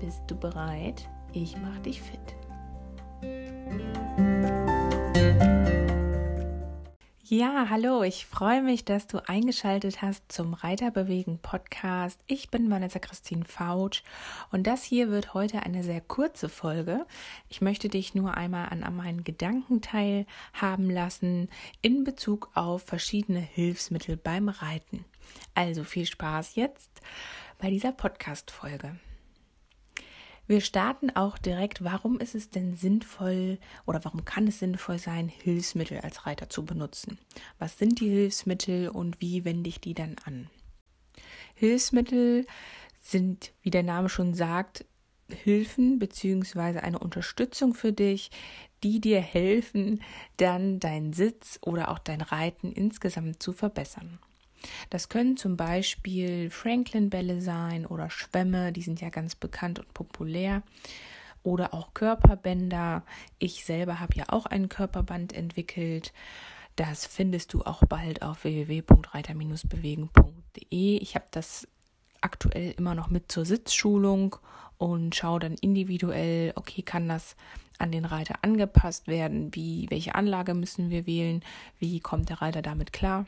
Bist du bereit? Ich mach dich fit. Ja, hallo, ich freue mich, dass du eingeschaltet hast zum Reiterbewegen Podcast. Ich bin Vanessa Christine Fautsch und das hier wird heute eine sehr kurze Folge. Ich möchte dich nur einmal an, meinen Gedanken teilhaben lassen in Bezug auf verschiedene Hilfsmittel beim Reiten. Also viel Spaß jetzt bei dieser Podcast-Folge. Wir starten auch direkt, warum ist es denn sinnvoll oder warum kann es sinnvoll sein, Hilfsmittel als Reiter zu benutzen? Was sind die Hilfsmittel und wie wende ich die dann an? Hilfsmittel sind, wie der Name schon sagt, Hilfen bzw. eine Unterstützung für dich, die dir helfen, dann deinen Sitz oder auch dein Reiten insgesamt zu verbessern. Das können zum Beispiel Franklin-Bälle sein oder Schwämme, die sind ja ganz bekannt und populär. Oder auch Körperbänder. Ich selber habe ja auch ein Körperband entwickelt. Das findest du auch bald auf www.reiter-bewegen.de. Ich habe das aktuell immer noch mit zur Sitzschulung und schaue dann individuell, okay, kann das an den Reiter angepasst werden? Wie, welche Anlage müssen wir wählen? Wie kommt der Reiter damit klar?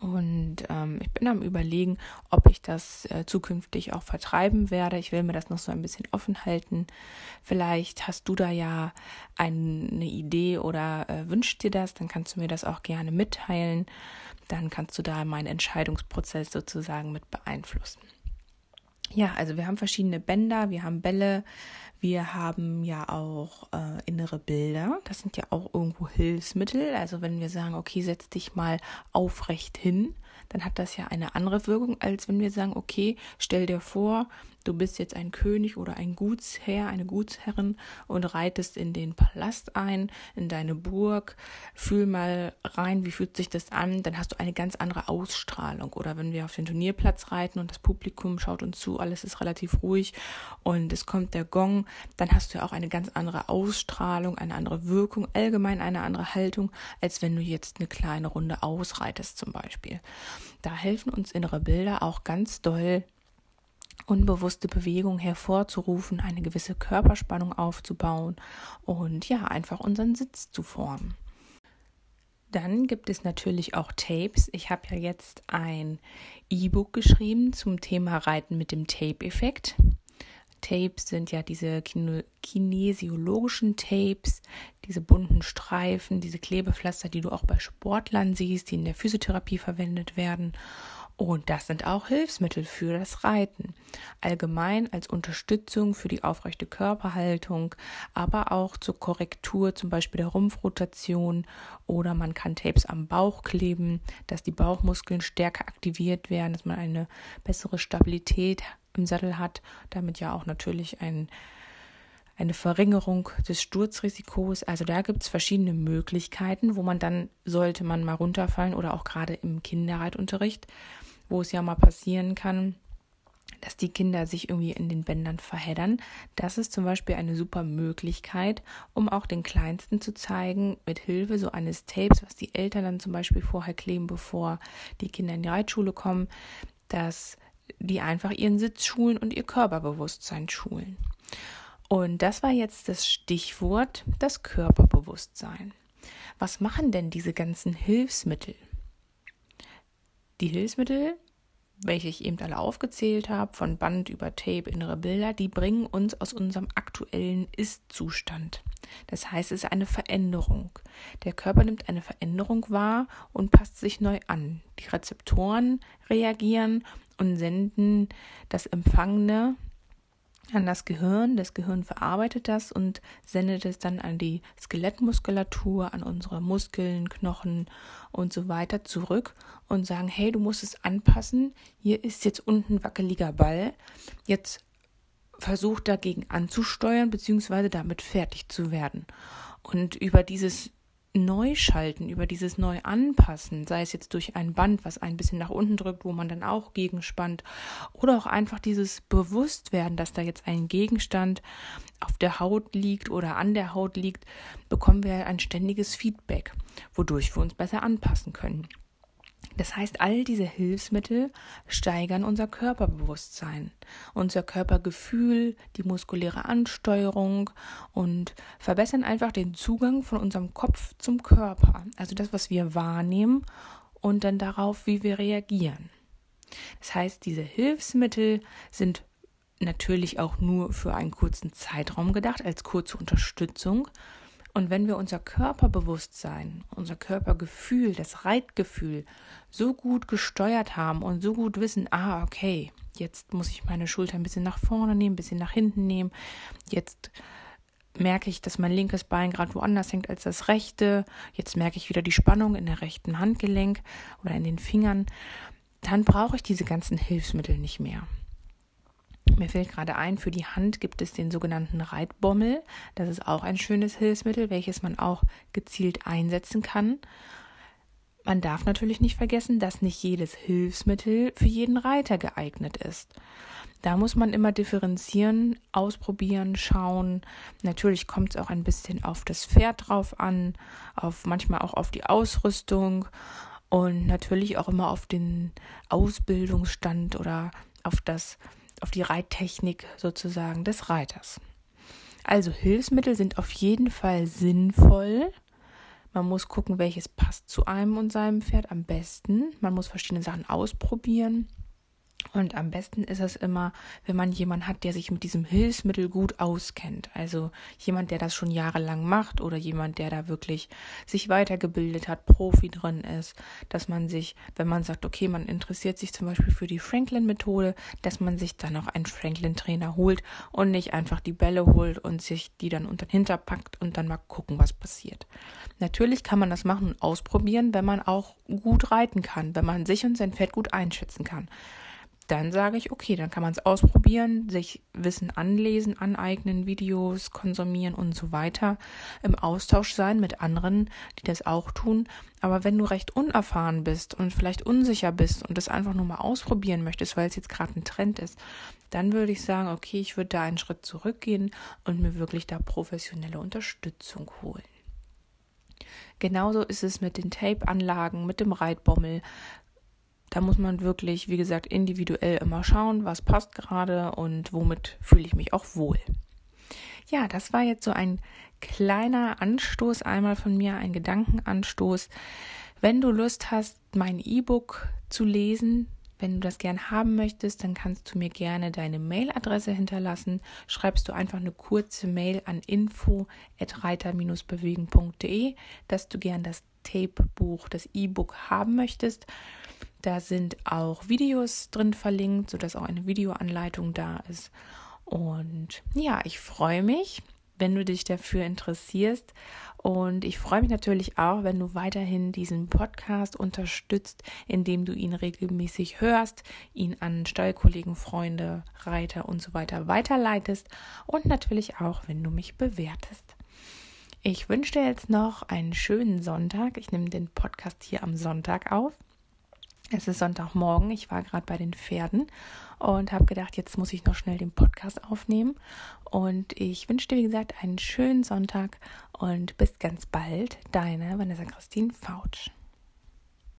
Und ähm, ich bin am Überlegen, ob ich das äh, zukünftig auch vertreiben werde. Ich will mir das noch so ein bisschen offen halten. Vielleicht hast du da ja eine Idee oder äh, wünscht dir das, dann kannst du mir das auch gerne mitteilen. Dann kannst du da meinen Entscheidungsprozess sozusagen mit beeinflussen. Ja, also wir haben verschiedene Bänder, wir haben Bälle, wir haben ja auch äh, innere Bilder. Das sind ja auch irgendwo Hilfsmittel. Also wenn wir sagen, okay, setz dich mal aufrecht hin, dann hat das ja eine andere Wirkung, als wenn wir sagen, okay, stell dir vor, du bist jetzt ein König oder ein Gutsherr, eine Gutsherrin und reitest in den Palast ein, in deine Burg, fühl mal rein, wie fühlt sich das an, dann hast du eine ganz andere Ausstrahlung. Oder wenn wir auf den Turnierplatz reiten und das Publikum schaut uns zu, alles ist relativ ruhig und es kommt der Gong, dann hast du ja auch eine ganz andere Ausstrahlung, eine andere Wirkung, allgemein eine andere Haltung, als wenn du jetzt eine kleine Runde ausreitest zum Beispiel. Da helfen uns innere Bilder auch ganz doll, unbewusste Bewegung hervorzurufen, eine gewisse Körperspannung aufzubauen und ja, einfach unseren Sitz zu formen. Dann gibt es natürlich auch Tapes. Ich habe ja jetzt ein E-Book geschrieben zum Thema Reiten mit dem Tape-Effekt. Tapes sind ja diese kinesiologischen Tapes, diese bunten Streifen, diese Klebepflaster, die du auch bei Sportlern siehst, die in der Physiotherapie verwendet werden. Und das sind auch Hilfsmittel für das Reiten. Allgemein als Unterstützung für die aufrechte Körperhaltung, aber auch zur Korrektur zum Beispiel der Rumpfrotation oder man kann Tapes am Bauch kleben, dass die Bauchmuskeln stärker aktiviert werden, dass man eine bessere Stabilität im Sattel hat, damit ja auch natürlich ein eine Verringerung des Sturzrisikos. Also da gibt es verschiedene Möglichkeiten, wo man dann, sollte man mal runterfallen oder auch gerade im Kinderreitunterricht, wo es ja mal passieren kann, dass die Kinder sich irgendwie in den Bändern verheddern. Das ist zum Beispiel eine super Möglichkeit, um auch den Kleinsten zu zeigen, mit Hilfe so eines Tapes, was die Eltern dann zum Beispiel vorher kleben, bevor die Kinder in die Reitschule kommen, dass die einfach ihren Sitz schulen und ihr Körperbewusstsein schulen. Und das war jetzt das Stichwort, das Körperbewusstsein. Was machen denn diese ganzen Hilfsmittel? Die Hilfsmittel, welche ich eben alle aufgezählt habe, von Band über Tape, innere Bilder, die bringen uns aus unserem aktuellen Ist-Zustand. Das heißt, es ist eine Veränderung. Der Körper nimmt eine Veränderung wahr und passt sich neu an. Die Rezeptoren reagieren und senden das Empfangene an das Gehirn. Das Gehirn verarbeitet das und sendet es dann an die Skelettmuskulatur, an unsere Muskeln, Knochen und so weiter zurück und sagen, hey, du musst es anpassen. Hier ist jetzt unten wackeliger Ball. Jetzt versucht dagegen anzusteuern bzw. damit fertig zu werden. Und über dieses Neuschalten, über dieses Neuanpassen, sei es jetzt durch ein Band, was ein bisschen nach unten drückt, wo man dann auch gegenspannt, oder auch einfach dieses Bewusstwerden, dass da jetzt ein Gegenstand auf der Haut liegt oder an der Haut liegt, bekommen wir ein ständiges Feedback, wodurch wir uns besser anpassen können. Das heißt, all diese Hilfsmittel steigern unser Körperbewusstsein, unser Körpergefühl, die muskuläre Ansteuerung und verbessern einfach den Zugang von unserem Kopf zum Körper, also das, was wir wahrnehmen und dann darauf, wie wir reagieren. Das heißt, diese Hilfsmittel sind natürlich auch nur für einen kurzen Zeitraum gedacht, als kurze Unterstützung, und wenn wir unser Körperbewusstsein, unser Körpergefühl, das Reitgefühl so gut gesteuert haben und so gut wissen, ah, okay, jetzt muss ich meine Schulter ein bisschen nach vorne nehmen, ein bisschen nach hinten nehmen, jetzt merke ich, dass mein linkes Bein gerade woanders hängt als das rechte, jetzt merke ich wieder die Spannung in der rechten Handgelenk oder in den Fingern, dann brauche ich diese ganzen Hilfsmittel nicht mehr. Mir fällt gerade ein, für die Hand gibt es den sogenannten Reitbommel. Das ist auch ein schönes Hilfsmittel, welches man auch gezielt einsetzen kann. Man darf natürlich nicht vergessen, dass nicht jedes Hilfsmittel für jeden Reiter geeignet ist. Da muss man immer differenzieren, ausprobieren, schauen. Natürlich kommt es auch ein bisschen auf das Pferd drauf an, auf manchmal auch auf die Ausrüstung und natürlich auch immer auf den Ausbildungsstand oder auf das auf die Reittechnik sozusagen des Reiters. Also Hilfsmittel sind auf jeden Fall sinnvoll. Man muss gucken, welches passt zu einem und seinem Pferd am besten. Man muss verschiedene Sachen ausprobieren. Und am besten ist es immer, wenn man jemanden hat, der sich mit diesem Hilfsmittel gut auskennt. Also jemand, der das schon jahrelang macht oder jemand, der da wirklich sich weitergebildet hat, Profi drin ist, dass man sich, wenn man sagt, okay, man interessiert sich zum Beispiel für die Franklin-Methode, dass man sich dann auch einen Franklin-Trainer holt und nicht einfach die Bälle holt und sich die dann unter den Hinter packt und dann mal gucken, was passiert. Natürlich kann man das machen und ausprobieren, wenn man auch gut reiten kann, wenn man sich und sein Pferd gut einschätzen kann dann sage ich, okay, dann kann man es ausprobieren, sich Wissen anlesen, aneignen, Videos konsumieren und so weiter, im Austausch sein mit anderen, die das auch tun. Aber wenn du recht unerfahren bist und vielleicht unsicher bist und das einfach nur mal ausprobieren möchtest, weil es jetzt gerade ein Trend ist, dann würde ich sagen, okay, ich würde da einen Schritt zurückgehen und mir wirklich da professionelle Unterstützung holen. Genauso ist es mit den Tape-Anlagen, mit dem Reitbommel, da muss man wirklich, wie gesagt, individuell immer schauen, was passt gerade und womit fühle ich mich auch wohl. Ja, das war jetzt so ein kleiner Anstoß einmal von mir, ein Gedankenanstoß. Wenn du Lust hast, mein E-Book zu lesen, wenn du das gern haben möchtest, dann kannst du mir gerne deine Mailadresse hinterlassen. Schreibst du einfach eine kurze Mail an info@reiter-bewegen.de, dass du gern das Tape-Buch, das E-Book haben möchtest. Da sind auch Videos drin verlinkt, sodass auch eine Videoanleitung da ist. Und ja, ich freue mich, wenn du dich dafür interessierst. Und ich freue mich natürlich auch, wenn du weiterhin diesen Podcast unterstützt, indem du ihn regelmäßig hörst, ihn an Stallkollegen, Freunde, Reiter und so weiter weiterleitest und natürlich auch, wenn du mich bewertest. Ich wünsche dir jetzt noch einen schönen Sonntag. Ich nehme den Podcast hier am Sonntag auf. Es ist Sonntagmorgen, ich war gerade bei den Pferden und habe gedacht, jetzt muss ich noch schnell den Podcast aufnehmen. Und ich wünsche dir, wie gesagt, einen schönen Sonntag und bis ganz bald. Deine Vanessa Christine Fautsch.